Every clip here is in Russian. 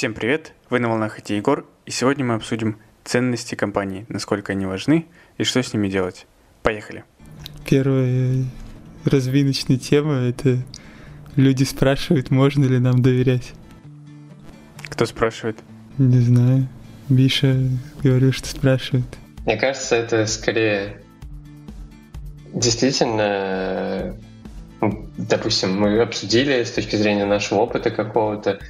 Всем привет! Вы на волнах IT Егор, и сегодня мы обсудим ценности компании, насколько они важны и что с ними делать. Поехали! Первая развиночная тема — это люди спрашивают, можно ли нам доверять. Кто спрашивает? Не знаю. Миша говорил, что спрашивает. Мне кажется, это скорее действительно, допустим, мы обсудили с точки зрения нашего опыта какого-то,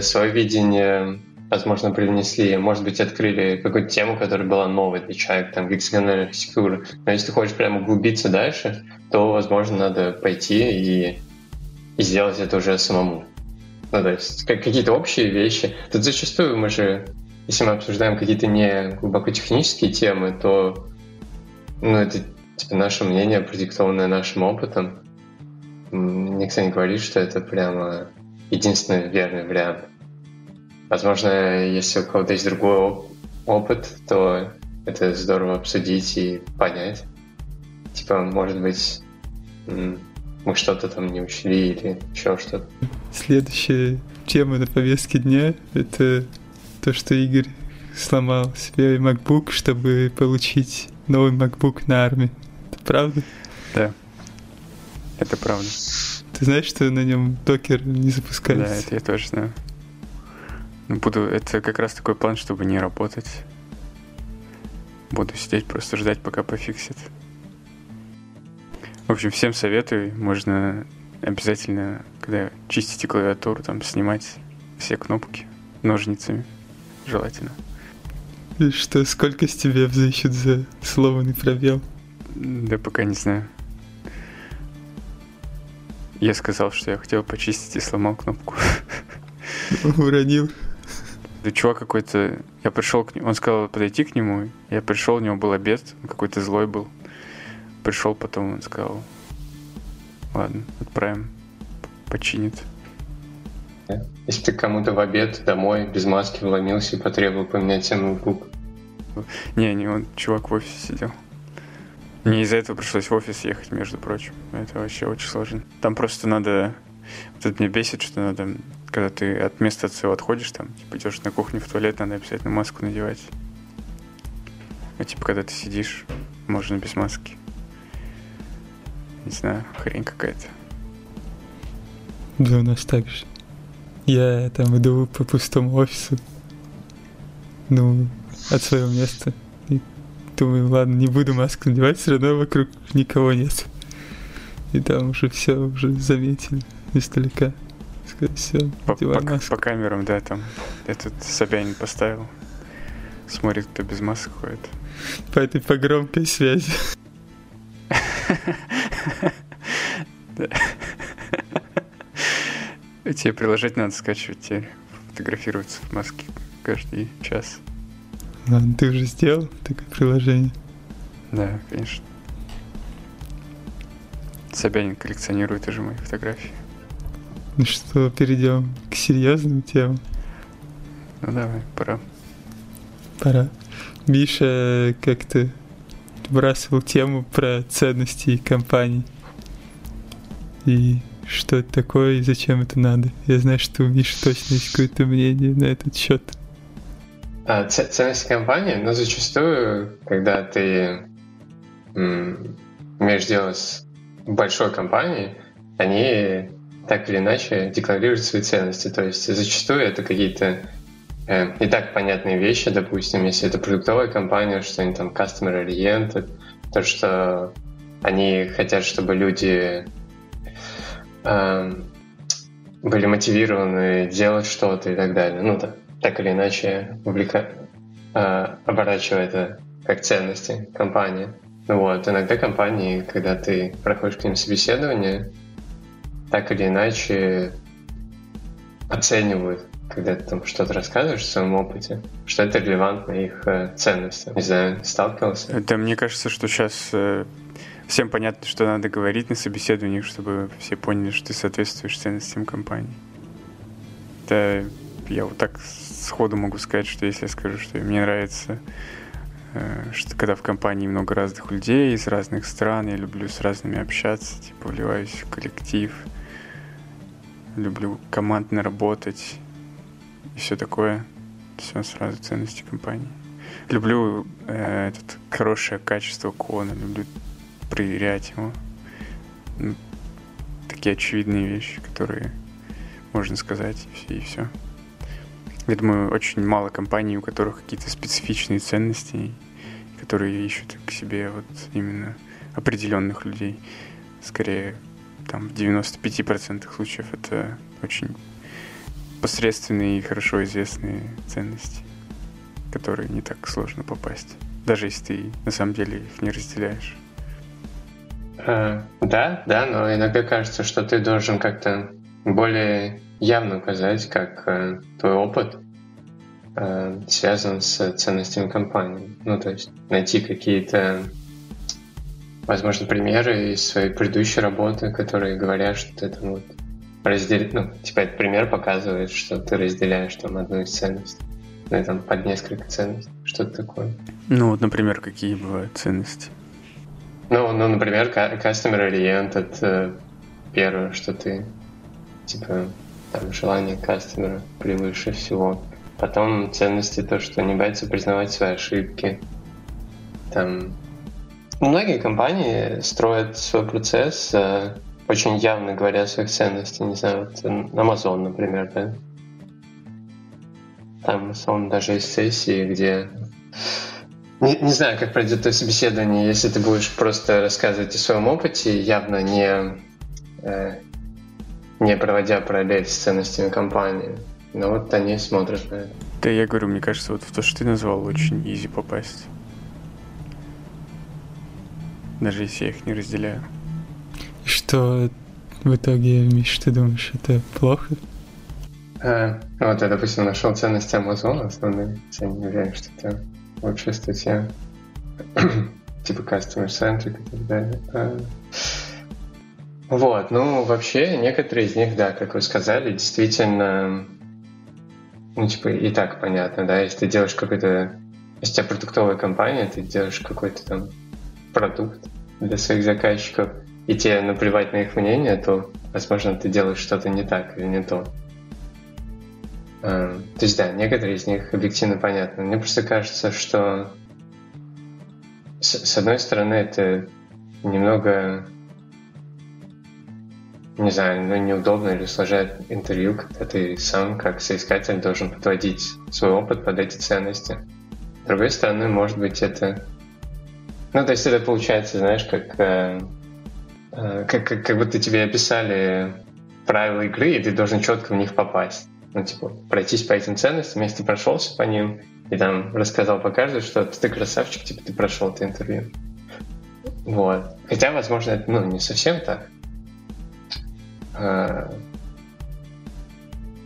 свое видение, возможно, привнесли, может быть, открыли какую-то тему, которая была новой для человека, там, гексагональная архитектура. Но если ты хочешь прямо углубиться дальше, то, возможно, надо пойти и, и сделать это уже самому. Ну, то есть как, какие-то общие вещи. Тут зачастую мы же, если мы обсуждаем какие-то не глубоко технические темы, то ну, это типа наше мнение, продиктованное нашим опытом. Никто не говорит, что это прямо единственный верный вариант. Возможно, если у кого-то есть другой опыт, то это здорово обсудить и понять. Типа, может быть, мы что-то там не учли или еще что-то. Следующая тема на повестке дня — это то, что Игорь сломал себе MacBook, чтобы получить новый MacBook на армии. Это правда? Да. Это правда. Ты знаешь, что на нем докер не запускается? Да, это я тоже знаю. Ну, буду, это как раз такой план, чтобы не работать. Буду сидеть, просто ждать, пока пофиксит. В общем, всем советую. Можно обязательно, когда чистите клавиатуру, там снимать все кнопки ножницами. Желательно. И что, сколько с тебя взыщут за сломанный пробел? Да пока не знаю. Я сказал, что я хотел почистить и сломал кнопку. Уронил. Да чувак какой-то... Я пришел к нему, он сказал подойти к нему. Я пришел, у него был обед, он какой-то злой был. Пришел потом, он сказал, ладно, отправим, починит. Если ты кому-то в обед домой без маски вломился и потребовал поменять себе ноутбук. Не, не, он чувак в офисе сидел. Мне из-за этого пришлось в офис ехать, между прочим. Это вообще очень сложно. Там просто надо... Вот это меня бесит, что надо, когда ты от места от своего отходишь, там, типа, идешь на кухню в туалет, надо обязательно маску надевать. А типа, когда ты сидишь, можно без маски. Не знаю, хрень какая-то. Да, у нас так же. Я там иду по пустому офису, ну, от своего места. Думаю, ладно, не буду маску надевать, все равно вокруг никого нет. И там уже все уже заметили издалека. Сказать, все, по, по, по камерам, да, там этот Собянин поставил. Смотрит, кто без маски ходит. По этой по громкой связи. Тебе приложить надо скачивать, тебе фотографироваться в маске каждый час. Ладно, ты уже сделал такое приложение? Да, конечно. Собянин коллекционирует уже мои фотографии. Ну что, перейдем к серьезным темам? Ну давай, пора. Пора. Миша как-то вбрасывал тему про ценности компаний. И что это такое и зачем это надо. Я знаю, что у Миши точно есть какое-то мнение на этот счет. А, ценности компании, но зачастую, когда ты имеешь дело с большой компанией, они так или иначе декларируют свои ценности. То есть зачастую это какие-то э, и так понятные вещи, допустим, если это продуктовая компания, что они там customer oriented, то, что они хотят, чтобы люди э, были мотивированы делать что-то и так далее. Ну, так, так или иначе, увлека... оборачивая это как ценности компании. Вот, иногда компании, когда ты проходишь к ним собеседование, так или иначе оценивают, когда ты там что-то рассказываешь в своем опыте, что это релевантно их э, ценностям. Не знаю, сталкивался? Да, мне кажется, что сейчас э, всем понятно, что надо говорить на собеседованиях, чтобы все поняли, что ты соответствуешь ценностям компании. Да, я вот так сходу могу сказать, что если я скажу, что мне нравится, э, что когда в компании много разных людей из разных стран, я люблю с разными общаться, типа вливаюсь в коллектив, люблю командно работать и все такое. Все сразу ценности компании. Люблю э, этот хорошее качество кона, люблю проверять его. Ну, такие очевидные вещи, которые можно сказать, и все, и все. Я думаю, очень мало компаний, у которых какие-то специфичные ценности, которые ищут к себе вот именно определенных людей. Скорее, там в 95% случаев это очень посредственные и хорошо известные ценности, которые не так сложно попасть, даже если ты на самом деле их не разделяешь. А, да, да, но иногда кажется, что ты должен как-то более явно указать, как э, твой опыт э, связан с ценностями компании. Ну, то есть найти какие-то, возможно, примеры из своей предыдущей работы, которые говорят, что ты там вот разделить, ну, типа этот пример показывает, что ты разделяешь там одну из ценностей. Ну, и там под несколько ценностей. Что-то такое. Ну, вот, например, какие бывают ценности? Ну, ну например, customer orient — это первое, что ты, типа, там, желание кастомера превыше всего. Потом ценности то, что не боятся признавать свои ошибки. Там многие компании строят свой процесс э, очень явно говоря о своих ценностях. Не знаю, вот Amazon, например, да? Там Amazon даже есть сессии, где не, не знаю, как пройдет это собеседование, если ты будешь просто рассказывать о своем опыте, явно не, э, не проводя параллель с ценностями компании. Но вот они смотрят на это. Да, я говорю, мне кажется, вот в то, что ты назвал, очень изи попасть. Даже если я их не разделяю. Что в итоге, Миш, ты думаешь, это плохо? А, вот я, допустим, нашел ценности Амазона основные. Я не уверен, что это лучшая статья. типа customer centric и так далее. А, вот, ну, вообще, некоторые из них, да, как вы сказали, действительно, ну, типа, и так понятно, да, если ты делаешь какой-то, если у тебя продуктовая компания, ты делаешь какой-то там продукт для своих заказчиков, и тебе наплевать на их мнение, то, возможно, ты делаешь что-то не так или не то. А, то есть, да, некоторые из них объективно понятны. Мне просто кажется, что с, с одной стороны, это немного не знаю, ну, неудобно или усложняет интервью, когда ты сам, как соискатель, должен подводить свой опыт под эти ценности. С другой стороны, может быть, это... Ну, то есть это получается, знаешь, как э, Э, как, как, как будто тебе описали правила игры, и ты должен четко в них попасть. Ну, типа, пройтись по этим ценностям, если ты прошелся по ним, и там рассказал по каждой, что ты красавчик, типа, ты прошел это интервью. Вот. Хотя, возможно, это, ну, не совсем так. А...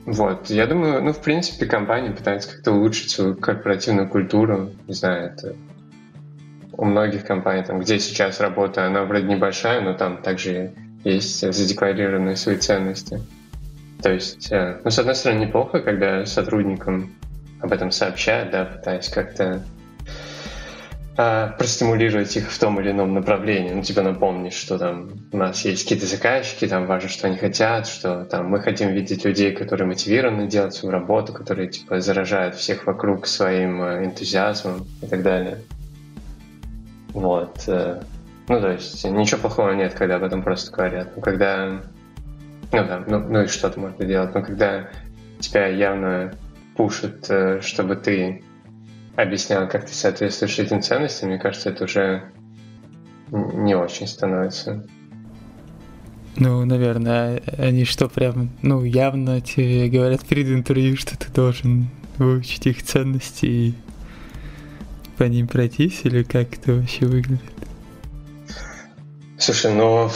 Вот. Я думаю, ну, в принципе, компания пытается как-то улучшить свою корпоративную культуру. Не знаю, это у многих компаний, там, где сейчас работа, она вроде небольшая, но там также есть задекларированные свои ценности. То есть, э, ну, с одной стороны, неплохо, когда сотрудникам об этом сообщают, да, пытаясь как-то а, простимулировать их в том или ином направлении. Ну, тебе напомнить, что там у нас есть какие-то заказчики, там важно, что они хотят, что там мы хотим видеть людей, которые мотивированы делать свою работу, которые, типа, заражают всех вокруг своим э, энтузиазмом и так далее. Вот. Э, ну, то есть ничего плохого нет, когда об этом просто говорят. Но когда... Ну да, ну, ну и что-то можно делать. Но когда тебя явно пушат, э, чтобы ты объяснял, как ты соответствуешь этим ценностям, мне кажется, это уже не очень становится. Ну, наверное, они что, прям, ну, явно тебе говорят перед интервью, что ты должен выучить их ценности и по ним пройтись, или как это вообще выглядит? Слушай, ну,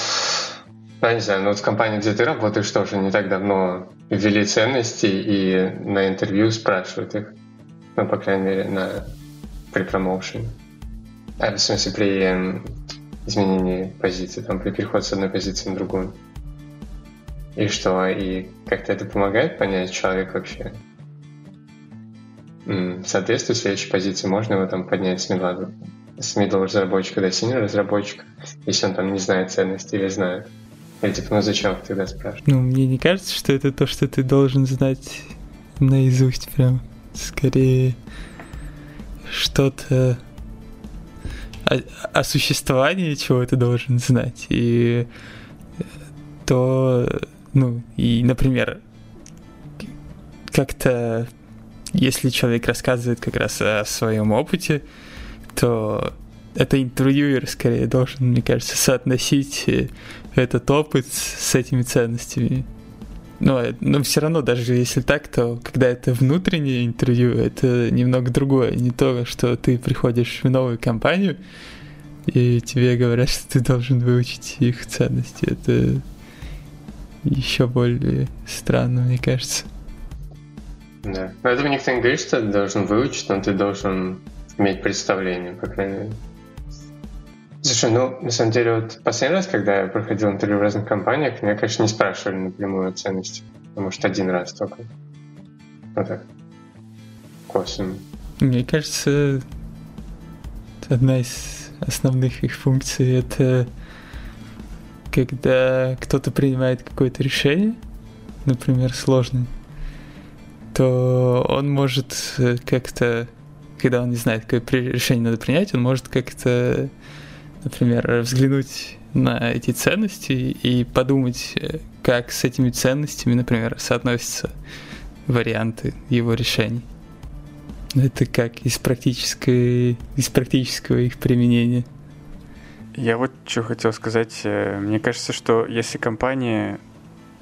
я не знаю, ну вот в компании, где ты работаешь, тоже не так давно ввели ценности и на интервью спрашивают их. Ну, по крайней мере, на, при промоушене. А, в смысле, при э, изменении позиции, там, при переходе с одной позиции на другую. И что? И как-то это помогает понять человек вообще? соответствует следующей позиции, можно его там поднять с middle, с middle разработчика до senior разработчика, если он там не знает ценности или знает. Или типа, ну зачем тогда спрашивать? Ну, мне не кажется, что это то, что ты должен знать наизусть прям. Скорее что-то о, о существовании чего ты должен знать. И то, ну, и, например, как-то, если человек рассказывает как раз о своем опыте, то это интервьюер скорее должен, мне кажется, соотносить этот опыт с этими ценностями. Но, но все равно, даже если так, то когда это внутреннее интервью, это немного другое. Не то, что ты приходишь в новую компанию, и тебе говорят, что ты должен выучить их ценности. Это еще более странно, мне кажется. Да. Но этого никто не говорит, что ты должен выучить, но ты должен иметь представление, по крайней мере. Слушай, ну, на самом деле, вот последний раз, когда я проходил интервью в разных компаниях, меня, конечно, не спрашивали напрямую о ценности, потому что один раз только. Вот так. Косвенно. Мне кажется, одна из основных их функций — это когда кто-то принимает какое-то решение, например, сложное, то он может как-то, когда он не знает, какое решение надо принять, он может как-то например, взглянуть на эти ценности и подумать, как с этими ценностями, например, соотносятся варианты его решений. Это как из, практической, из практического их применения. Я вот что хотел сказать. Э, мне кажется, что если компания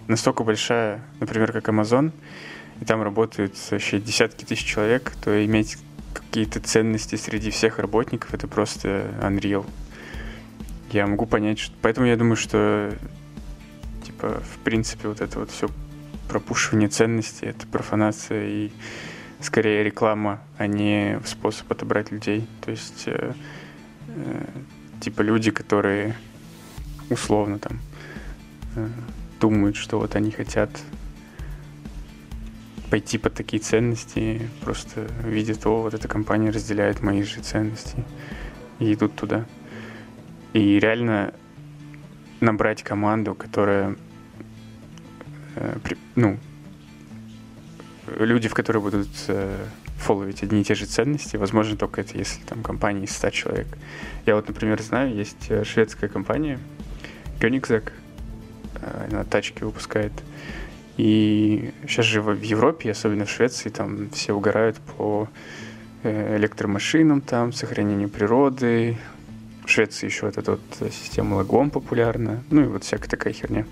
настолько большая, например, как Amazon, и там работают вообще десятки тысяч человек, то иметь какие-то ценности среди всех работников это просто unreal я могу понять, что... Поэтому я думаю, что, типа, в принципе, вот это вот все пропушивание ценностей, это профанация и скорее реклама, а не способ отобрать людей. То есть, э, э, типа, люди, которые условно там э, думают, что вот они хотят пойти под такие ценности, просто видят, о, вот эта компания разделяет мои же ценности, и идут туда. И реально набрать команду, которая, э, ну, люди, в которые будут э, фолловить одни и те же ценности, возможно, только это если там компания из 100 человек. Я вот, например, знаю, есть э, шведская компания Koenigsegg, она тачки выпускает. И сейчас же в Европе, особенно в Швеции, там все угорают по электромашинам, там, сохранению природы, в Швеции еще вот эта вот система лагом популярна, ну и вот всякая такая херня.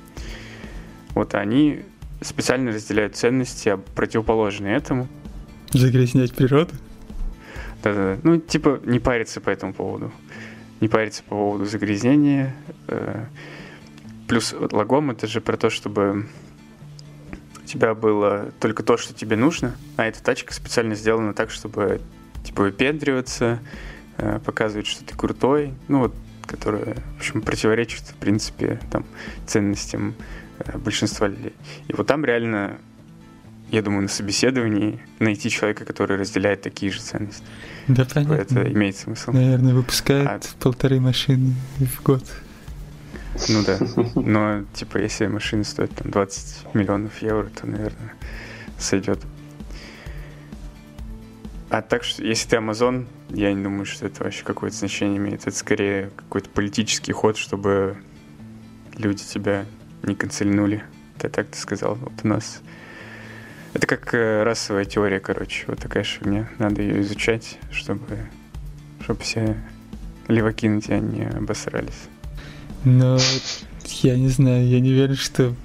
Вот они специально разделяют ценности, а противоположные этому. Загрязнять природу? Да-да-да. Ну, типа, не париться по этому поводу. Не париться по поводу загрязнения. Э, плюс лагом это же про то, чтобы у тебя было только то, что тебе нужно, а эта тачка специально сделана так, чтобы типа выпендриваться, Э, показывает, что ты крутой, ну вот, которая, в общем, противоречит, в принципе, там, ценностям э, большинства людей. И вот там реально, я думаю, на собеседовании найти человека, который разделяет такие же ценности. Да, понятно. Это имеет смысл. Наверное, выпускают а... полторы машины в год. Ну да. Но, типа, если машина стоит там 20 миллионов евро, то, наверное, сойдет. А так что, если ты Amazon, я не думаю, что это вообще какое-то значение имеет. Это скорее какой-то политический ход, чтобы люди тебя не канцельнули. Ты так ты сказал. Вот у нас... Это как э, расовая теория, короче. Вот такая фигня. Надо ее изучать, чтобы, чтобы все леваки на тебя не обосрались. Но я не знаю, я не верю, что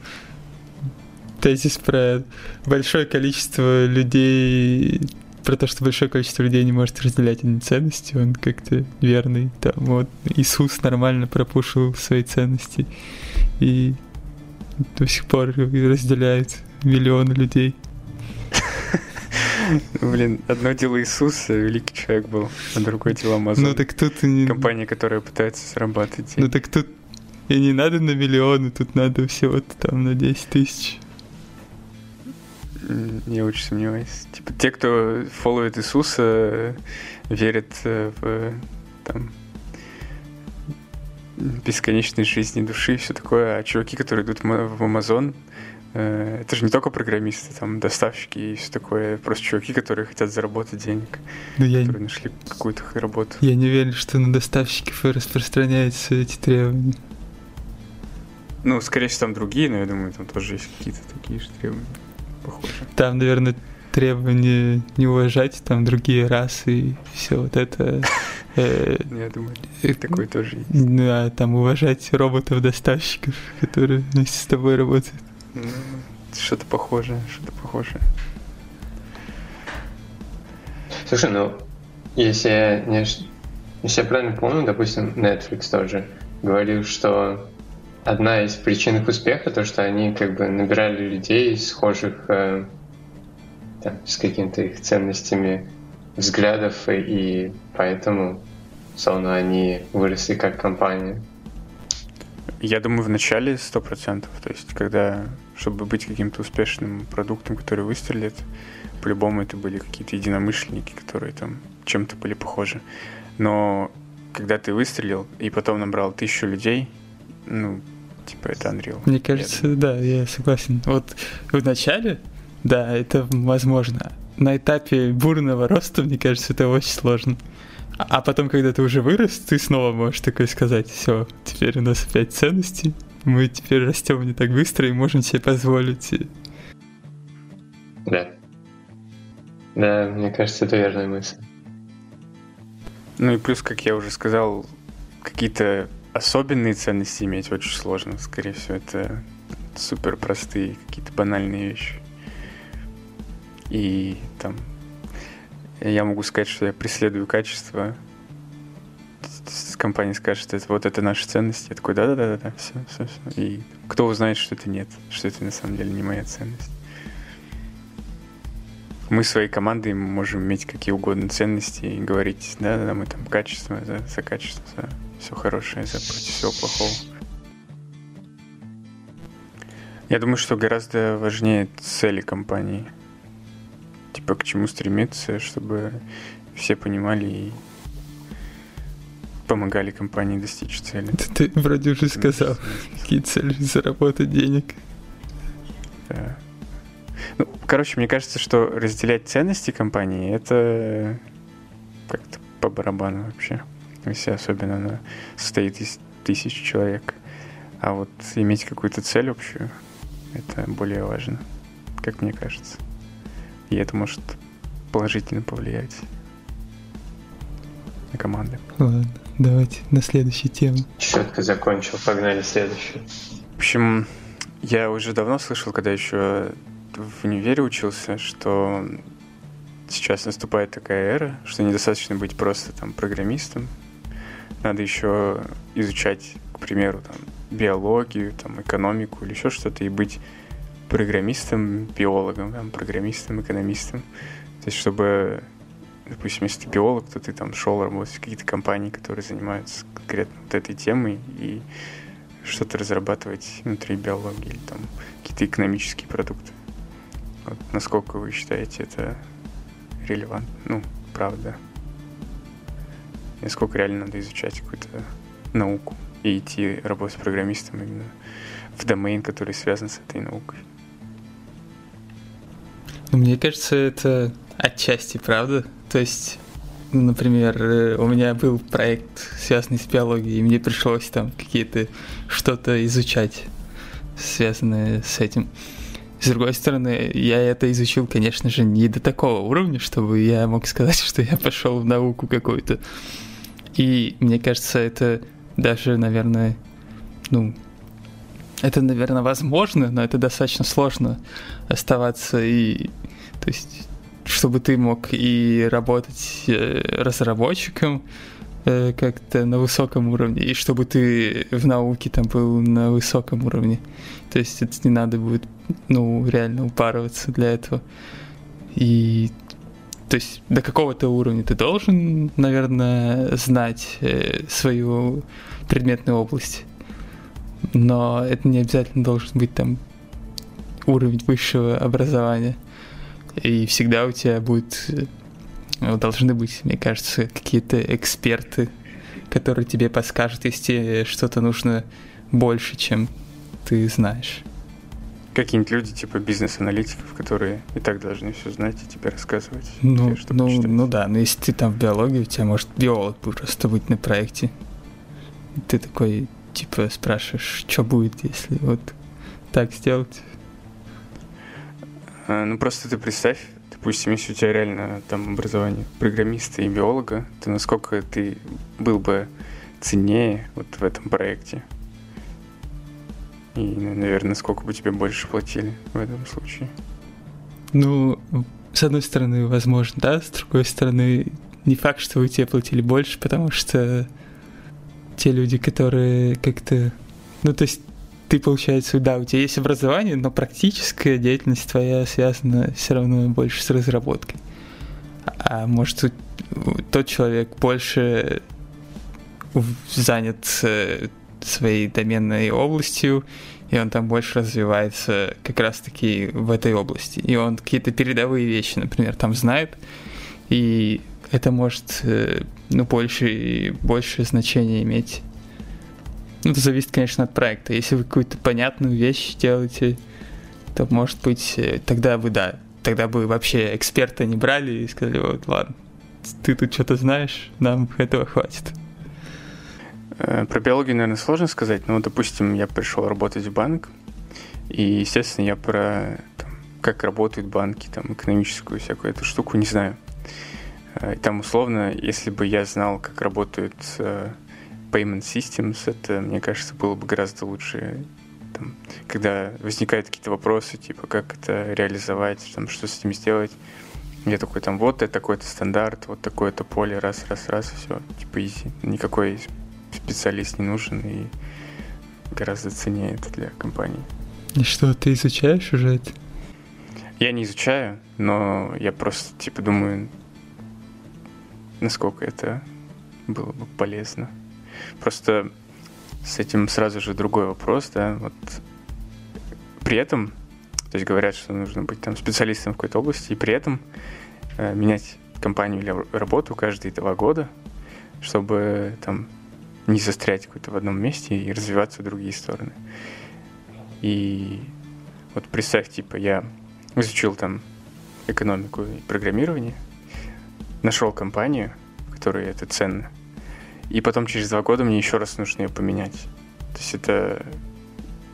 тезис про большое количество людей про то, что большое количество людей не может разделять одни ценности, он как-то верный. Там вот Иисус нормально пропушил свои ценности и до сих пор разделяет миллионы людей. Блин, одно дело Иисус, великий человек был, а другое дело Амазон. Ну так тут... Не... Компания, которая пытается зарабатывать. Ну так тут и не надо на миллионы, тут надо всего-то там на 10 тысяч. Я очень сомневаюсь. Типа те, кто фолловит Иисуса, верят э, в там бесконечной жизни души и все такое, а чуваки, которые идут в Амазон, Э, это же не только программисты, там доставщики и все такое, просто чуваки, которые хотят заработать денег, я, которые нашли какую-то работу. я не уверен, что на доставщиков и распространяются эти требования. Ну, скорее всего, там другие, но я думаю, там тоже есть какие-то такие же требования, похоже. Там, наверное, требования не уважать там другие расы и все вот это. Э, Я думаю, э, такое тоже есть. Да, там уважать роботов-доставщиков, которые вместе с тобой работают. Ну, Что-то похожее, что-то похожее. Слушай, ну, если я, не если я правильно помню, допустим, Netflix тоже говорил, что одна из причин их успеха то, что они как бы набирали людей, схожих э, там, с какими-то их ценностями взглядов, и, и поэтому, словно, они выросли как компания. Я думаю, в начале сто процентов. То есть, когда, чтобы быть каким-то успешным продуктом, который выстрелит, по-любому это были какие-то единомышленники, которые там чем-то были похожи. Но когда ты выстрелил и потом набрал тысячу людей, ну, типа это Unreal. Мне Я кажется, думаю. да, я согласен. Вот в начале, да, это возможно. На этапе бурного роста, мне кажется, это очень сложно. А а потом, когда ты уже вырос, ты снова можешь такой сказать, все, теперь у нас опять ценности, мы теперь растем не так быстро и можем себе позволить. Да. Да, мне кажется, это верная мысль. Ну и плюс, как я уже сказал, какие-то особенные ценности иметь очень сложно. Скорее всего, это супер простые, какие-то банальные вещи. И там я могу сказать, что я преследую качество. Компания скажет, что это вот это наши ценности. Я такой, да-да-да-да, все, все, все. И кто узнает, что это нет, что это на самом деле не моя ценность. Мы своей командой можем иметь какие угодно ценности и говорить, да-да-да, мы там качество, за, за качество, за все хорошее, за против всего плохого. Я думаю, что гораздо важнее цели компании. Типа к чему стремиться, чтобы все понимали и помогали компании достичь цели. ты, ты вроде уже сказал, какие цели заработать денег. Да. Ну, короче, мне кажется, что разделять ценности компании это как-то по барабану вообще. Если особенно она состоит из тысяч человек. А вот иметь какую-то цель общую, это более важно, как мне кажется. И это может положительно повлиять на команды. Ладно, давайте на следующую тему. Четко закончил. Погнали следующую. В общем, я уже давно слышал, когда еще в универе учился, что сейчас наступает такая эра, что недостаточно быть просто там программистом, надо еще изучать, к примеру, там, биологию, там, экономику или еще что-то, и быть программистом, биологом, там, программистом, экономистом. То есть, чтобы, допустим, если ты биолог, то ты там шел работать в какие-то компании, которые занимаются конкретно вот этой темой, и что-то разрабатывать внутри биологии или там какие-то экономические продукты. Вот насколько вы считаете это релевантно? Ну, правда. Насколько реально надо изучать какую-то науку и идти работать программистом именно в домен, который связан с этой наукой. Ну, мне кажется, это отчасти правда. То есть, ну, например, э, у меня был проект, связанный с биологией, и мне пришлось там какие-то что-то изучать, связанное с этим. С другой стороны, я это изучил, конечно же, не до такого уровня, чтобы я мог сказать, что я пошел в науку какую-то. И мне кажется, это даже, наверное, ну, это, наверное, возможно, но это достаточно сложно оставаться и, то есть, чтобы ты мог и работать э, разработчиком э, как-то на высоком уровне, и чтобы ты в науке там был на высоком уровне. То есть это не надо будет, ну, реально упарываться для этого. И то есть до какого-то уровня ты должен, наверное, знать э, свою предметную область. Но это не обязательно должен быть там уровень высшего образования. И всегда у тебя будет, э, должны быть, мне кажется, какие-то эксперты, которые тебе подскажут, если что-то нужно больше, чем ты знаешь. Какие-нибудь люди, типа бизнес-аналитиков, которые и так должны все знать и тебе рассказывать. Ну, тебе, ну, почитать. ну да, но если ты там в биологии, у тебя может биолог просто быть на проекте. Ты такой, типа, спрашиваешь, что будет, если вот так сделать. А, ну просто ты представь, допустим, если у тебя реально там образование программиста и биолога, то насколько ты был бы ценнее вот в этом проекте. И, наверное, сколько бы тебе больше платили в этом случае. Ну, с одной стороны, возможно, да, с другой стороны, не факт, что вы тебе платили больше, потому что те люди, которые как-то... Ну, то есть ты, получается, да, у тебя есть образование, но практическая деятельность твоя связана все равно больше с разработкой. А может, тот человек больше занят э, своей доменной областью, и он там больше развивается как раз-таки в этой области. И он какие-то передовые вещи, например, там знает, и это может э, ну, больше, больше значения иметь. Ну, это зависит, конечно, от проекта. Если вы какую-то понятную вещь делаете, то, может быть, э, тогда бы, да, тогда бы вообще эксперта не брали и сказали, вот, ладно, ты тут что-то знаешь, нам этого хватит. Э, про биологию, наверное, сложно сказать, но, допустим, я пришел работать в банк, и, естественно, я про там, как работают банки, там, экономическую всякую эту штуку не знаю. Э, и там, условно, если бы я знал, как работают э, payment systems, это, мне кажется, было бы гораздо лучше. Там, когда возникают какие-то вопросы, типа, как это реализовать, там, что с этим сделать, я такой, там, вот это такой-то стандарт, вот такое-то поле, раз, раз, раз, все, типа, изи. Никакой специалист не нужен и гораздо ценнее это для компании. И что, ты изучаешь уже это? Я не изучаю, но я просто, типа, думаю, насколько это было бы полезно. Просто с этим сразу же другой вопрос, да, вот при этом, то есть говорят, что нужно быть там специалистом в какой-то области, и при этом э, менять компанию или работу каждые два года, чтобы там не застрять какой-то в одном месте и развиваться в другие стороны. И вот представь, типа, я изучил там экономику и программирование, нашел компанию, которой это ценно, и потом через два года мне еще раз нужно ее поменять. То есть это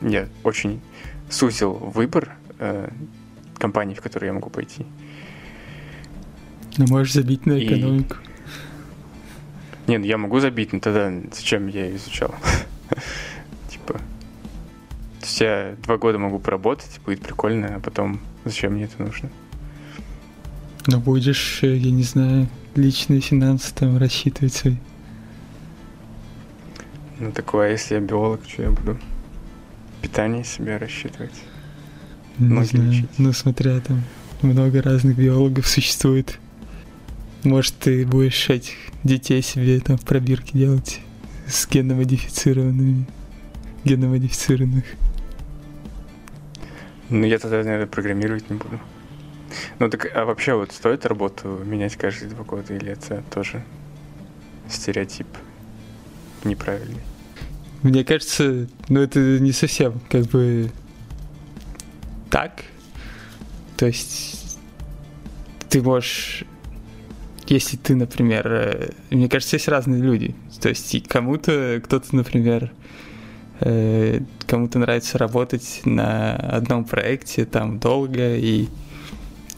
я очень сузил выбор э, компаний, в которые я могу пойти. Ну, можешь забить на экономику. И... Не, ну я могу забить, но тогда зачем я изучал? Типа, то есть я два года могу поработать, будет прикольно, а потом зачем мне это нужно? Но будешь, э, я не знаю, личные финансы там рассчитывать свои. Ну такое, а если я биолог, что я буду питание себе рассчитывать? Не Ноги знаю. Лечить. Ну смотря там много разных биологов существует. Может, ты будешь этих детей себе там в пробирке делать с геномодифицированными, геномодифицированных. Ну, я тогда, наверное, программировать не буду. Ну, так, а вообще вот стоит работу менять каждые два года, или это тоже стереотип неправильный? Мне кажется, ну, это не совсем как бы так. То есть ты можешь если ты, например, э, мне кажется, есть разные люди. То есть кому-то, кто-то, например, э, кому-то нравится работать на одном проекте там долго и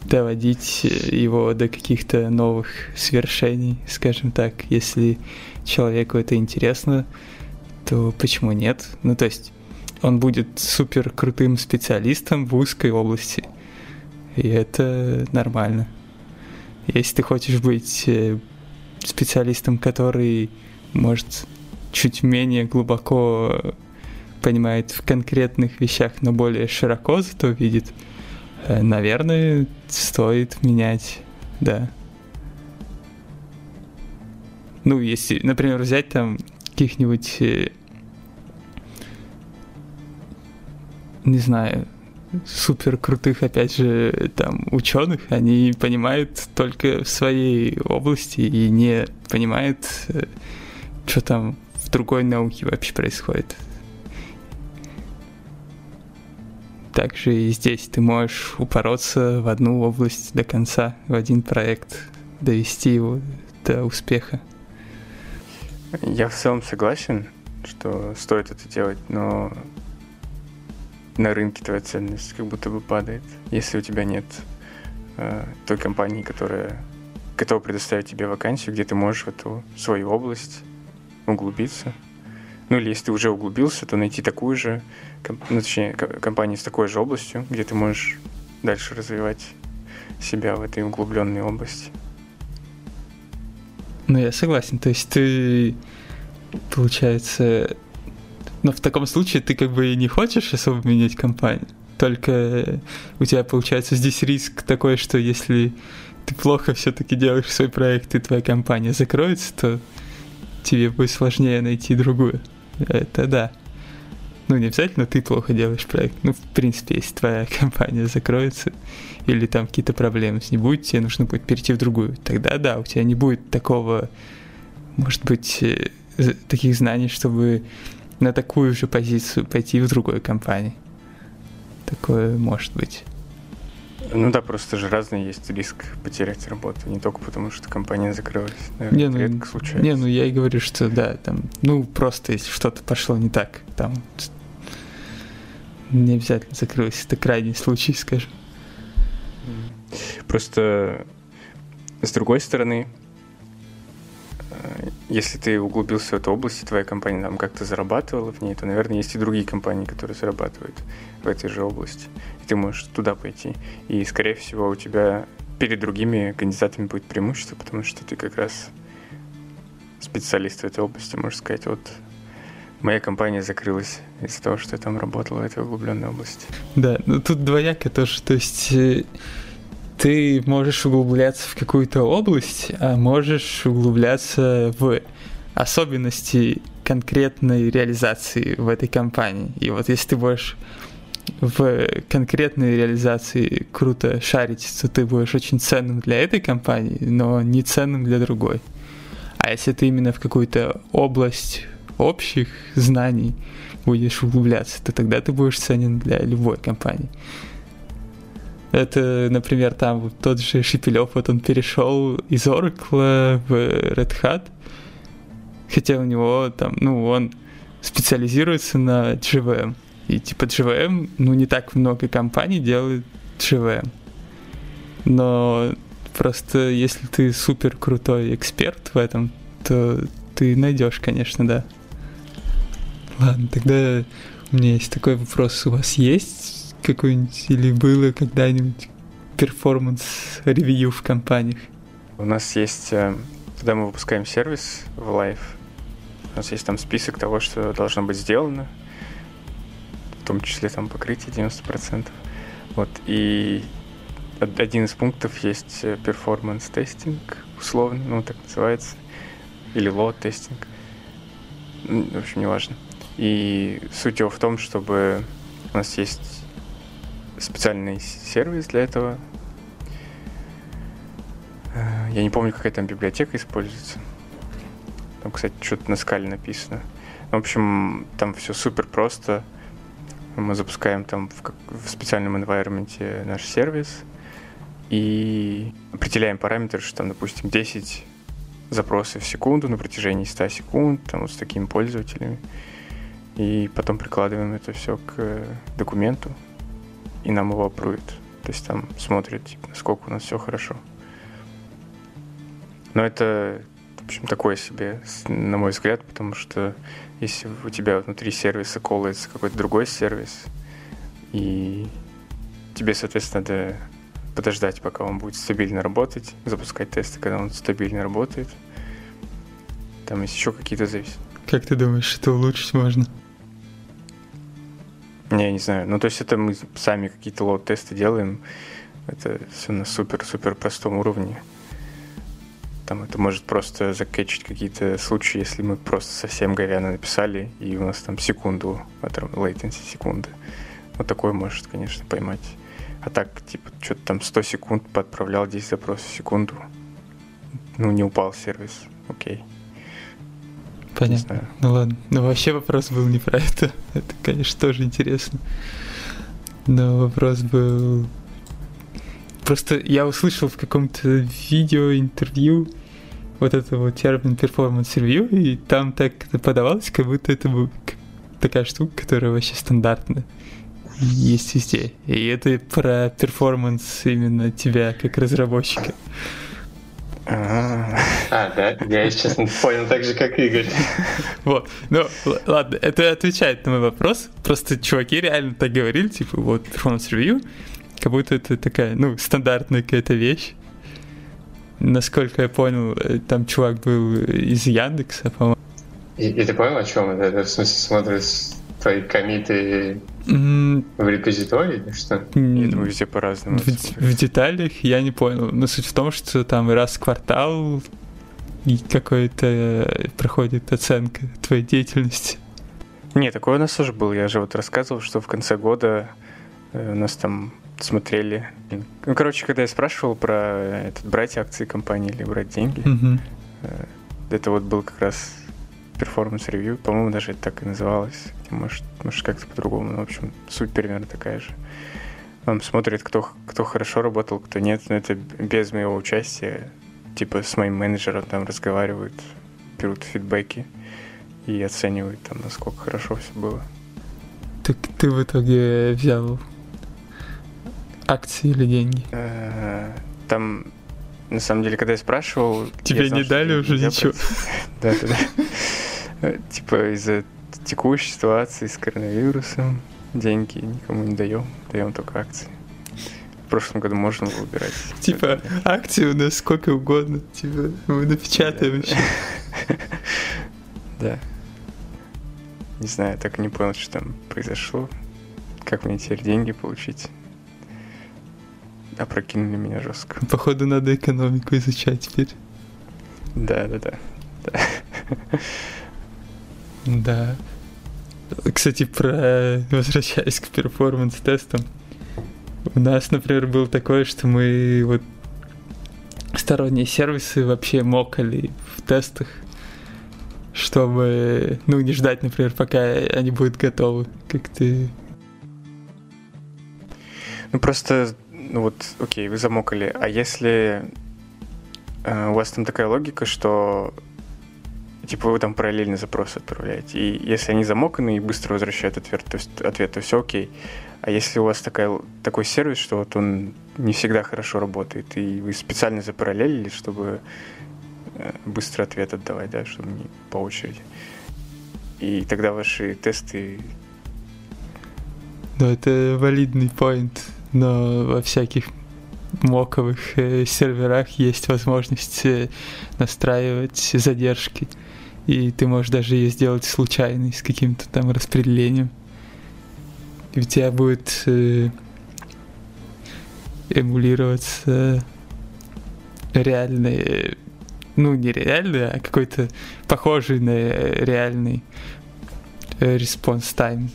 доводить его до каких-то новых свершений, скажем так. Если человеку это интересно, то почему нет? Ну, то есть он будет супер крутым специалистом в узкой области. И это нормально. Если ты хочешь быть э, специалистом, который может чуть менее глубоко понимает в конкретных вещах, но более широко зато видит, э, наверное, стоит менять, да. Ну, если, например, взять там каких-нибудь, э, не знаю, супер крутых, опять же, там, ученых, они понимают только в своей области и не понимают, э, что там в другой науке вообще происходит. также и здесь ты можешь упороться в одну область до конца, в один проект, довести его до успеха. Я в целом согласен, что стоит это делать, но на рынке твоя ценность как будто бы падает, если у тебя нет э, той компании, которая готова предоставить тебе вакансию, где ты можешь в эту свою область углубиться. Ну или если ты уже углубился, то найти такую же, ну, точнее, компанию с такой же областью, где ты можешь дальше развивать себя в этой углубленной области. Ну, я согласен. То есть ты, получается, но в таком случае ты как бы и не хочешь особо менять компанию. Только у тебя получается здесь риск такой, что если ты плохо все-таки делаешь свой проект и твоя компания закроется, то тебе будет сложнее найти другую. Это да. Ну, не обязательно ты плохо делаешь проект. Ну, в принципе, если твоя компания закроется или там какие-то проблемы с ней будет, тебе нужно будет перейти в другую. Тогда да, у тебя не будет такого, может быть, э, таких знаний, чтобы на такую же позицию пойти в другой компании. Такое может быть. Ну да, просто же разный есть риск потерять работу, не только потому, что компания закрылась. Наверное, не, ну, редко случается. Не, ну я и говорю, что да, там, ну просто если что-то пошло не так, там не обязательно закрылась, это крайний случай, скажем. Просто с другой стороны, если ты углубился в эту область, и твоя компания там как-то зарабатывала в ней, то, наверное, есть и другие компании, которые зарабатывают в этой же области. И ты можешь туда пойти. И, скорее всего, у тебя перед другими кандидатами будет преимущество, потому что ты как раз специалист в этой области, можешь сказать, вот моя компания закрылась из-за того, что я там работал в этой углубленной области. Да, ну тут двояко тоже, то есть э, ты можешь углубляться в какую-то область, а можешь углубляться в особенности конкретной реализации в этой компании. И вот если ты будешь в конкретной реализации круто шарить, то ты будешь очень ценным для этой компании, но не ценным для другой. А если ты именно в какую-то область общих знаний будешь углубляться, то тогда ты будешь ценен для любой компании. Это, например, там тот же Шепелев, вот он перешел из Oracle в Red Hat, хотя у него там, ну, он специализируется на GVM. И типа GVM, ну, не так много компаний делают GVM. Но просто если ты супер крутой эксперт в этом, то ты найдешь, конечно, да. Ладно, тогда у меня есть такой вопрос. У вас есть какой-нибудь или было когда-нибудь performance review в компаниях? У нас есть, э, когда мы выпускаем сервис в Live, у нас есть там список того, что должно быть сделано, в том числе там покрытие 90%. Вот, и один из пунктов есть performance testing, условно, ну, так называется, или load testing. В общем, неважно. И суть его в том, чтобы у нас есть специальный сервис для этого. Э, я не помню, какая там библиотека используется. Там, кстати, что-то на скале написано. В общем, там все супер просто. Мы запускаем там в, в специальном environment наш сервис и определяем параметры, что там, допустим, 10 запросов в секунду на протяжении 100 секунд, там вот с такими пользователями. И потом прикладываем это все к документу, и нам его опрует. То есть там смотрят, типа, насколько у нас все хорошо. Но это, в общем, такое себе, на мой взгляд, потому что если у тебя внутри сервиса колается какой-то другой сервис, и тебе, соответственно, надо подождать, пока он будет стабильно работать, запускать тесты, когда он стабильно работает. Там есть еще какие-то зависимости. Как ты думаешь, это улучшить можно? Не, я не знаю. Ну, то есть это мы сами какие-то лоуд-тесты делаем. Это все на супер-супер простом уровне. Там это может просто закетчить какие-то случаи, если мы просто совсем говяно написали, и у нас там секунду, latency секунды. Вот такое может, конечно, поймать. А так, типа, что-то там 100 секунд подправлял 10 запросов в секунду. Ну, не упал сервис. Окей. Понятно. Ну ладно. Ну вообще вопрос был не про это. Это, конечно, тоже интересно. Но вопрос был... Просто я услышал в каком-то видео, интервью вот это вот термин performance review, и там так это подавалось, как будто это был такая штука, которая вообще стандартная есть везде. И это про перформанс именно тебя как разработчика. А, да, я, если честно, понял так же, как Игорь. Вот, ну, ладно, это отвечает на мой вопрос. Просто чуваки реально так говорили, типа, вот, performance review, как будто это такая, ну, стандартная какая-то вещь. Насколько я понял, э, там чувак был из Яндекса, по-моему. И, и ты понял, о чем это? Это в смысле смотришь твои комиты. В репозитории или что? Я думаю, везде по-разному. В, в деталях я не понял. Но суть в том, что там раз в квартал и какой-то э, проходит оценка твоей деятельности. Не, такое у нас тоже было. Я же вот рассказывал, что в конце года э, у нас там смотрели. Ну, короче, когда я спрашивал про этот брать акции компании или брать деньги, mm-hmm. это вот был как раз performance review, по-моему, даже это так и называлось. Может, может как-то по-другому, но, в общем, суть примерно такая же. Он смотрит, кто, кто хорошо работал, кто нет, но это без моего участия. Типа с моим менеджером там разговаривают, берут фидбэки и оценивают там, насколько хорошо все было. Так ты в итоге взял акции или деньги? Э, там, на самом деле, когда я спрашивал... Тебе я знал, не дали уже ничего? Да, да, да. Типа из-за текущей ситуации с коронавирусом деньги никому не даем, даем только акции. В прошлом году можно было выбирать. Типа, акции у нас сколько угодно. Типа, мы напечатаем еще. Да. Не знаю, так и не понял, что там произошло. Как мне теперь деньги получить? Опрокинули меня жестко. Походу, надо экономику изучать теперь. Да, да, да. да. Кстати, про возвращаясь к перформанс-тестам. У нас, например, было такое, что мы вот сторонние сервисы вообще мокали в тестах, чтобы, ну, не ждать, например, пока они будут готовы, как ты... Ну, просто, ну вот, окей, вы замокали, а если э, у вас там такая логика, что типа вы там параллельно запросы отправляете. И если они замоканы и быстро возвращают ответ, то, есть, ответ, то все окей. А если у вас такая, такой сервис, что вот он не всегда хорошо работает, и вы специально запараллелили, чтобы э, быстро ответ отдавать, да, чтобы не по очереди. И тогда ваши тесты... Да, это валидный point, но во всяких моковых э, серверах есть возможность э, настраивать задержки и ты можешь даже ее сделать случайной, с каким-то там распределением. И у тебя будет э, эмулироваться реальный, ну не реальный, а какой-то похожий на реальный э, response time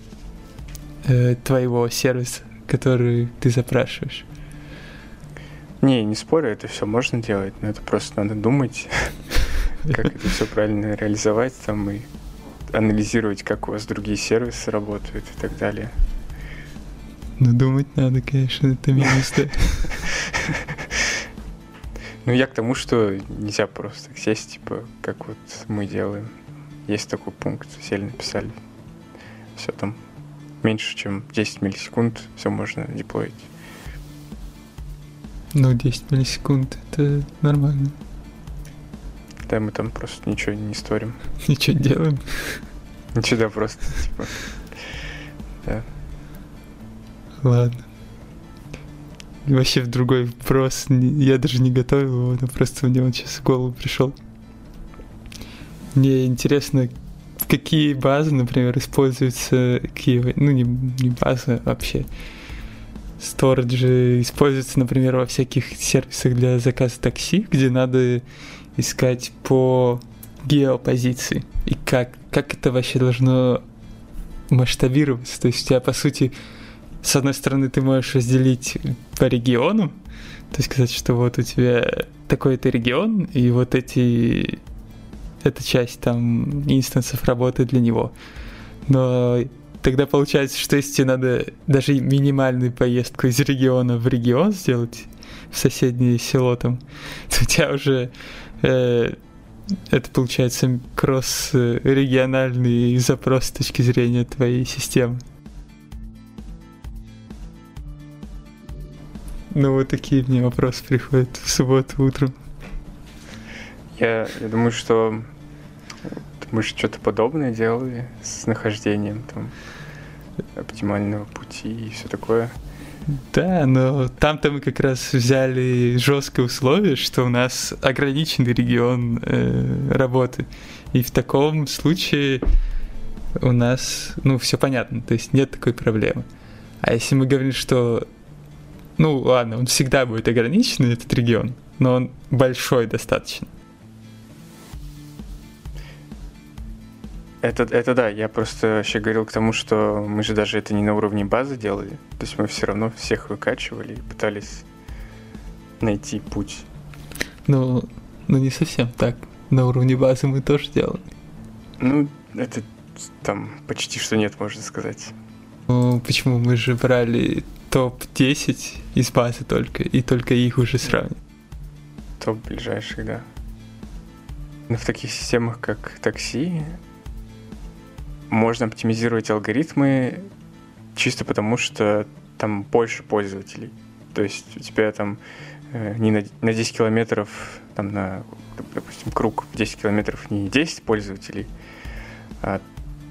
э, твоего сервиса, который ты запрашиваешь. Не, не спорю, это все можно делать, но это просто надо думать. как это все правильно реализовать там и анализировать, как у вас другие сервисы работают и так далее. Ну, думать надо, конечно, это минус, да. Ну, я к тому, что нельзя просто так сесть, типа, как вот мы делаем. Есть такой пункт, сели, написали. Все там меньше, чем 10 миллисекунд, все можно деплоить. Ну, 10 миллисекунд это нормально. Да, мы там просто ничего не сторим. Ничего не делаем. Ничего, да, просто, типа, да. Ладно. Вообще в другой вопрос, я даже не готовил его, но просто мне он сейчас в голову пришел. Мне интересно, какие базы, например, используются, какие, ну не, не базы а вообще, сториджи используются, например, во всяких сервисах для заказа такси, где надо искать по геопозиции и как, как это вообще должно масштабироваться. То есть у тебя, по сути, с одной стороны, ты можешь разделить по региону, то есть сказать, что вот у тебя такой-то регион, и вот эти эта часть там инстансов работает для него. Но тогда получается, что если тебе надо даже минимальную поездку из региона в регион сделать, в соседнее село там, то у тебя уже это получается кросс-региональный запрос с точки зрения твоей системы. Ну, вот такие мне вопросы приходят в субботу утром. Я, я думаю, что мы же что-то подобное делали с нахождением там оптимального пути и все такое. Да, но там-то мы как раз взяли жесткое условие, что у нас ограниченный регион э, работы. И в таком случае у нас, ну, все понятно, то есть нет такой проблемы. А если мы говорим, что, ну, ладно, он всегда будет ограниченный, этот регион, но он большой достаточно, Это, это да, я просто вообще говорил к тому, что мы же даже это не на уровне базы делали. То есть мы все равно всех выкачивали и пытались найти путь. Ну, ну не совсем так. На уровне базы мы тоже делали. Ну, это там почти что нет, можно сказать. Ну, почему? Мы же брали топ-10 из базы только, и только их уже сравнивали. Топ ближайших, да. Но в таких системах, как такси, можно оптимизировать алгоритмы чисто потому, что там больше пользователей. То есть у тебя там э, не на, на 10 километров, там на, допустим, круг 10 километров не 10 пользователей, а,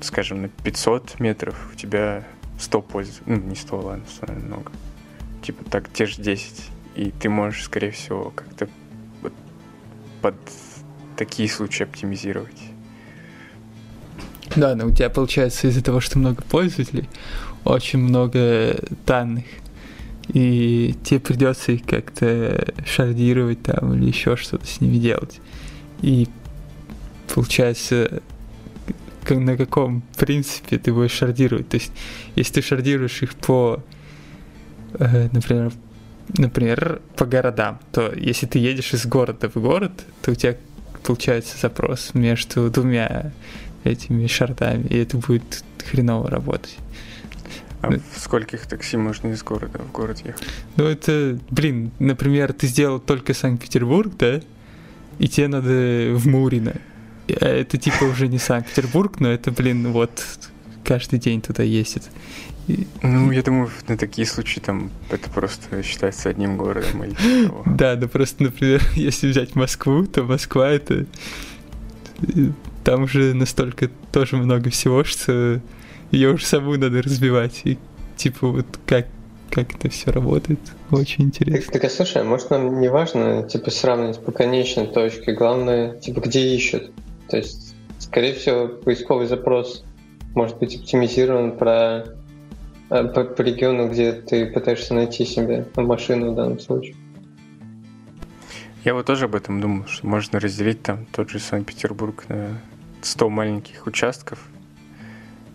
скажем, на 500 метров у тебя 100 пользователей. Ну, не 100, ладно, 100, наверное, много. Типа так, те же 10. И ты можешь, скорее всего, как-то вот под такие случаи оптимизировать. Да, но у тебя получается из-за того, что много пользователей, очень много данных. И тебе придется их как-то шардировать там или еще что-то с ними делать. И получается, на каком принципе ты будешь шардировать. То есть, если ты шардируешь их по, э, например, например, по городам, то если ты едешь из города в город, то у тебя получается запрос между двумя этими шартами, и это будет хреново работать. А в скольких такси можно из города в город ехать? Ну, это, блин, например, ты сделал только Санкт-Петербург, да? И тебе надо в Мурино. А это типа уже не Санкт-Петербург, но это, блин, вот каждый день туда ездит. И... Ну, я думаю, на такие случаи там это просто считается одним городом или того. Да, да, просто, например, если взять Москву, то Москва это там уже настолько тоже много всего, что ее уже саму надо разбивать. И типа вот как как это все работает. Очень интересно. Так, так а слушай, а может нам не важно типа сравнивать по конечной точке, главное, типа где ищут. То есть, скорее всего, поисковый запрос может быть оптимизирован про э, по, по региону, где ты пытаешься найти себе машину в данном случае. Я вот тоже об этом думал, что можно разделить там тот же Санкт-Петербург на 100 маленьких участков,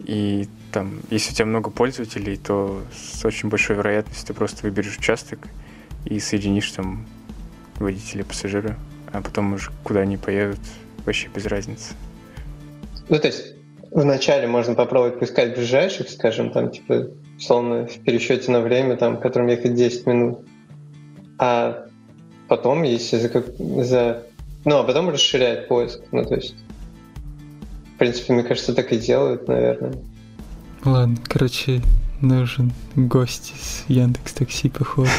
и там, если у тебя много пользователей, то с очень большой вероятностью ты просто выберешь участок и соединишь там водителя, пассажира, а потом уже куда они поедут, вообще без разницы. Ну, то есть вначале можно попробовать поискать ближайших, скажем, там, типа, условно, в пересчете на время, там, которым ехать 10 минут. А потом, если за, за... Ну, а потом расширять поиск. Ну, то есть в принципе, мне кажется, так и делают, наверное. Ладно, короче, нужен гость из Яндекс Такси, походу.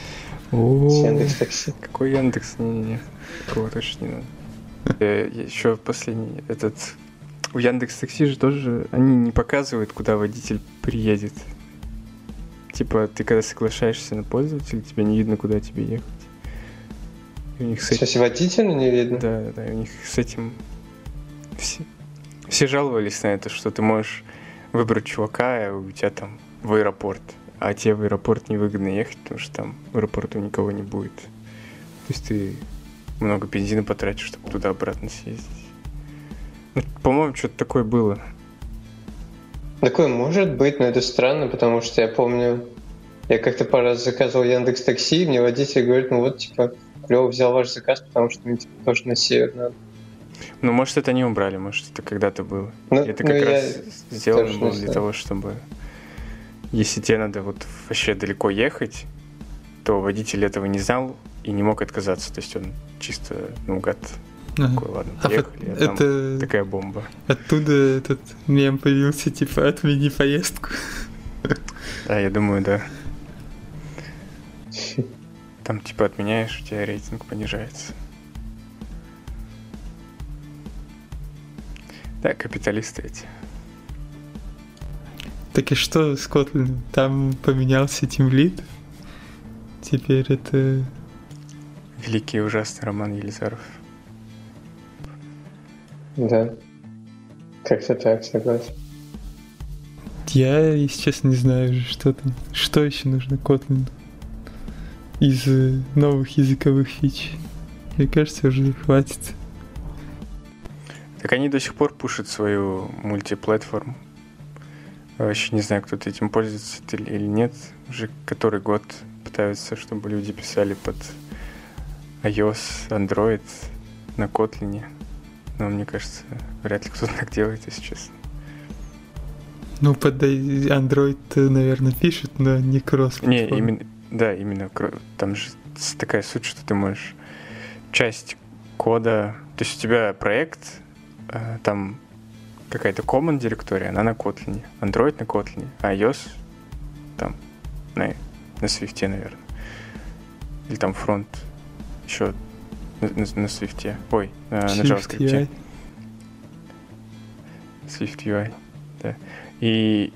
Яндекс Такси. Какой Яндекс? Не-не-не, такого точно не надо. Э, Еще последний, этот... У Яндекс Такси же тоже, они не показывают, куда водитель приедет. Типа, ты когда соглашаешься на пользователя, тебе не видно, куда тебе ехать. И у них с этим... водителя не видно? Да, да, у них с этим все, все жаловались на это, что ты можешь выбрать чувака, и у тебя там в аэропорт, а тебе в аэропорт невыгодно ехать, потому что там в аэропорту никого не будет. То есть ты много бензина потратишь, чтобы туда-обратно съездить. Ну, по-моему, что-то такое было. Такое может быть, но это странно, потому что я помню, я как-то пару раз заказывал Яндекс Такси, и мне водитель говорит, ну вот, типа, клево взял ваш заказ, потому что мне типа, тоже на север надо. Ну, может, это не убрали, может, это когда-то было. Ну, это ну, как раз сделано было для того, чтобы... Если тебе надо вот вообще далеко ехать, то водитель этого не знал и не мог отказаться. То есть он чисто наугад Ага. такой, ладно, А поехали, а там это такая бомба. оттуда этот мем появился, типа, отмени поездку. Да, я думаю, да. Там типа отменяешь, у тебя рейтинг понижается. Да, капиталисты эти. Так и что с Kotlin? Там поменялся тимлид. Теперь это... Великий и ужасный Роман Елизаров. Да. Как-то так, согласен. Я, если честно, не знаю, что там. Что еще нужно Kotlin из э, новых языковых фич? Мне кажется, уже хватит. Так они до сих пор пушат свою мультиплатформу. Вообще не знаю, кто-то этим пользуется или нет. Уже который год пытаются, чтобы люди писали под iOS, Android на Kotlin. Но мне кажется, вряд ли кто-то так делает, если честно. Ну, под Android, э, наверное, пишет, но не кросс. Не, именно, да, именно там же такая суть, что ты можешь часть кода, то есть у тебя проект, там какая-то common директория, она на Kotlin, Android на Kotlin, а iOS там на, на Swift, наверное. Или там фронт еще на, на, на Swift. Ой, на, на JavaScript. UI. Swift UI, да. И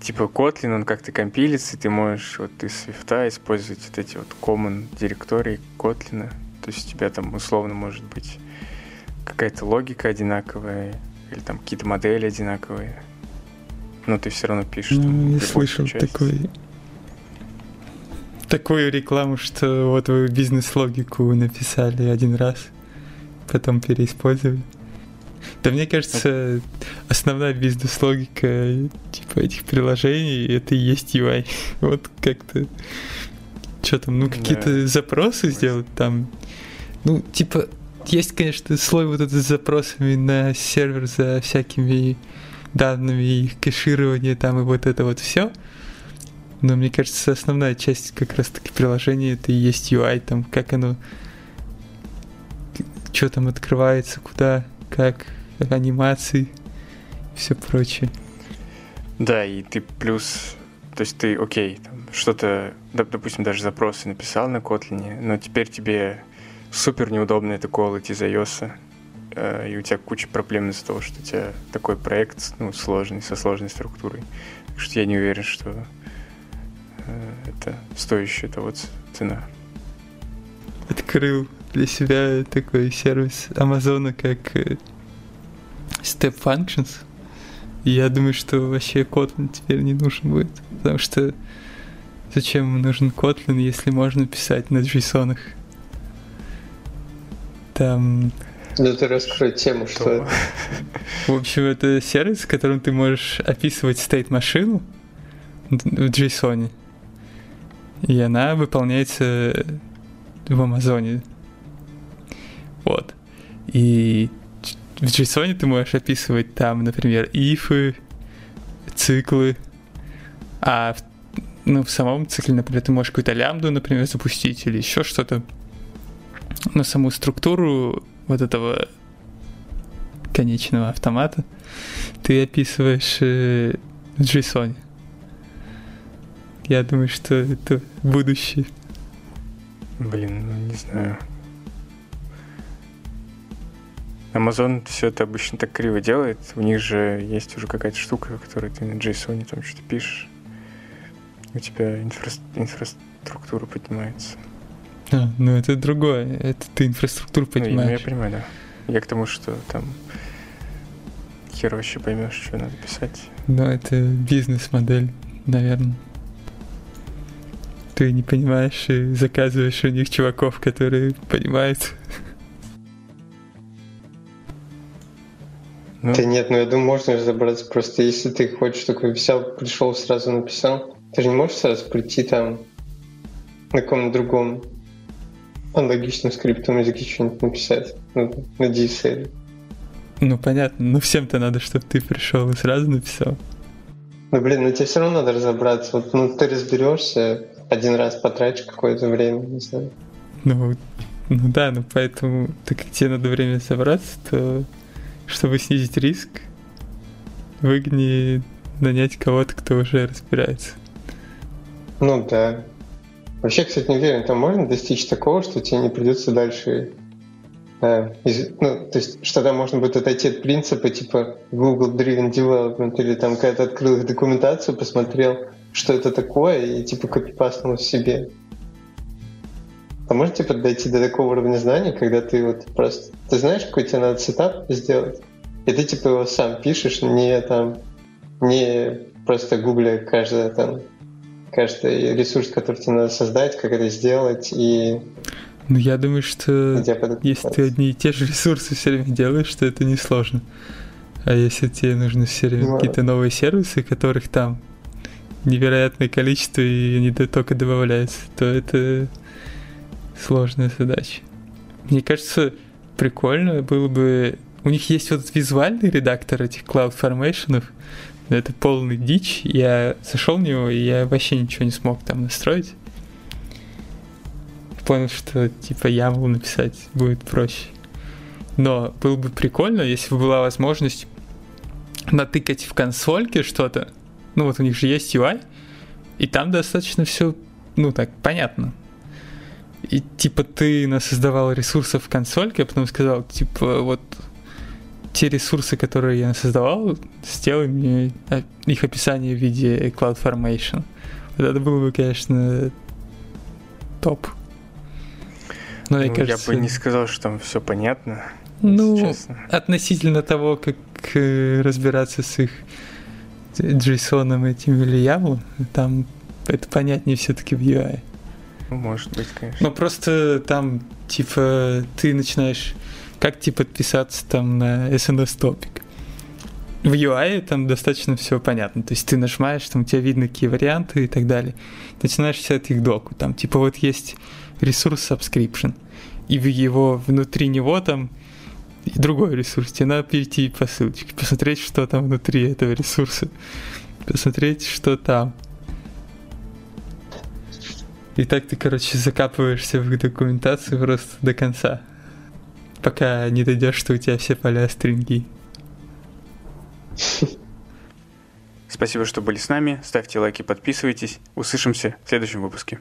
типа Kotlin, он как-то компилится, и ты можешь вот из Swift использовать вот эти вот common директории Kotlin. То есть у тебя там условно может быть какая-то логика одинаковая, или там какие-то модели одинаковые. Но ты все равно пишешь. там Ну, я любой слышал части. такой... Такую рекламу, что вот вы бизнес-логику написали один раз, потом переиспользовали. Да мне кажется, основная бизнес-логика типа этих приложений это и есть UI. Вот как-то что там, ну какие-то Да. запросы сделать там. Ну, типа, есть, конечно, слой вот этот с запросами на сервер за всякими данными, их кэширование там и вот это вот все. Но мне кажется, основная часть как раз таки приложения это и есть UI, там как оно, что там открывается, куда, как, анимации, все прочее. Да, и ты плюс, то есть ты, окей, там, что-то, доп- допустим, даже запросы написал на Kotlin, но теперь тебе супер неудобно это колоть из iOS, э, и у тебя куча проблем из-за того, что у тебя такой проект, ну, сложный, со сложной структурой. Так что я не уверен, что э, это стоящая того ц- цена. Открыл для себя такой сервис Амазона, как э, Step Functions. Я думаю, что вообще Kotlin теперь не нужен будет. Потому что зачем нужен Kotlin, если можно писать на JSON? Там Да ты раскрой тему, что То- это. В общем, это сервис, в котором ты можешь описывать стейт-машину в JSON. И она выполняется в Амазоне. Вот. И в JSON ты можешь описывать там, например, ифы, циклы. А в, ну, в самом цикле, например, ты можешь какую-то лямбду, например, запустить или еще что-то. Но саму структуру вот этого конечного автомата ты описываешь э, в JSON. Я думаю, что это будущее. Блин, ну не знаю. Amazon все это обычно так криво делает. У них же есть уже какая-то штука, в которой ты на JSON там что-то пишешь. У тебя инфра- инфраструктура поднимается. А, ну это другое. Это ты инфраструктуру Ну, и- ну, я понимаешь. понимаю, да. Я к тому, что там хер вообще поймешь, что надо писать. Но это бизнес-модель, наверное. Ты не понимаешь и заказываешь у них чуваков, которые понимают. Ну, Да нет, ну я думаю, можно разобраться. Просто если ты хочешь такой взял, пришел, сразу написал, ты же не можешь сразу прийти там на каком-то другом аналогичном скриптом языке что-нибудь написать ну, на DSL. Ну, понятно, но всем-то надо, чтобы ты пришел и сразу написал. Ну, блин, ну тебе все равно надо разобраться. Вот, ну, ты разберешься, один раз потратишь какое-то время, не знаю. Ну, ну да, ну поэтому, так как тебе надо время собраться, то чтобы снизить риск, выгоднее нанять кого-то, кто уже разбирается. Ну да. Вообще, кстати, не уверен, там можно достичь такого, что тебе не придется дальше э, из, ну, то есть, что там можно будет отойти от принципа типа Google Driven Development или там когда-то открыл их документацию, посмотрел, что это такое, и типа копипастнул в себе. А можно типа дойти до такого уровня знаний, когда ты вот просто... Ты знаешь, какой тебе надо сетап сделать, и ты типа его сам пишешь, не там... Не просто гугля каждое там каждый ресурс, который тебе надо создать, как это сделать, и... Ну, я думаю, что если ты одни и те же ресурсы все время делаешь, то это несложно. А если тебе нужны все время ну, какие-то новые сервисы, которых там невероятное количество, и они только добавляются, то это сложная задача. Мне кажется, прикольно было бы... У них есть вот визуальный редактор этих CloudFormation, но это полный дичь. Я зашел в него, и я вообще ничего не смог там настроить. Понял, что типа YAML написать будет проще. Но было бы прикольно, если бы была возможность натыкать в консольке что-то. Ну вот у них же есть UI, и там достаточно все, ну так, понятно. И типа ты создавал ресурсов в консольке, а потом сказал, типа, вот те ресурсы, которые я создавал, сделай мне а, их описание в виде CloudFormation. Вот это было бы, конечно, топ. Но, ну, кажется, я бы не сказал, что там все понятно. Ну, честно. относительно того, как э, разбираться с их JSON этим или YAML, там это понятнее все-таки в UI. Ну, может быть, конечно. Но просто там, типа, ты начинаешь как типа подписаться там на SNS топик. В UI там достаточно все понятно. То есть ты нажимаешь, там у тебя видно какие варианты и так далее. Начинаешь писать их доку. Там типа вот есть ресурс subscription. И в его внутри него там другой ресурс. Тебе надо перейти по ссылочке, посмотреть, что там внутри этого ресурса. Посмотреть, что там. И так ты, короче, закапываешься в документацию просто до конца. Пока не дойдешь, что у тебя все поля стринги. Спасибо, что были с нами. Ставьте лайки, подписывайтесь. Услышимся в следующем выпуске.